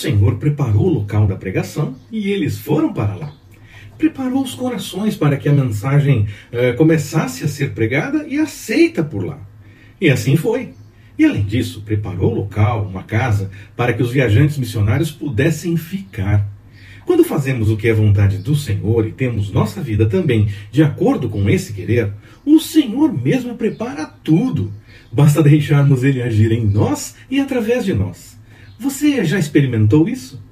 Senhor preparou o local da pregação e eles foram para lá. Preparou os corações para que a mensagem eh, começasse a ser pregada e aceita por lá. E assim foi. E além disso, preparou o local, uma casa, para que os viajantes missionários pudessem ficar. Quando fazemos o que é vontade do Senhor e temos nossa vida também de acordo com esse querer, o Senhor mesmo prepara tudo. Basta deixarmos Ele agir em nós e através de nós. Você já experimentou isso?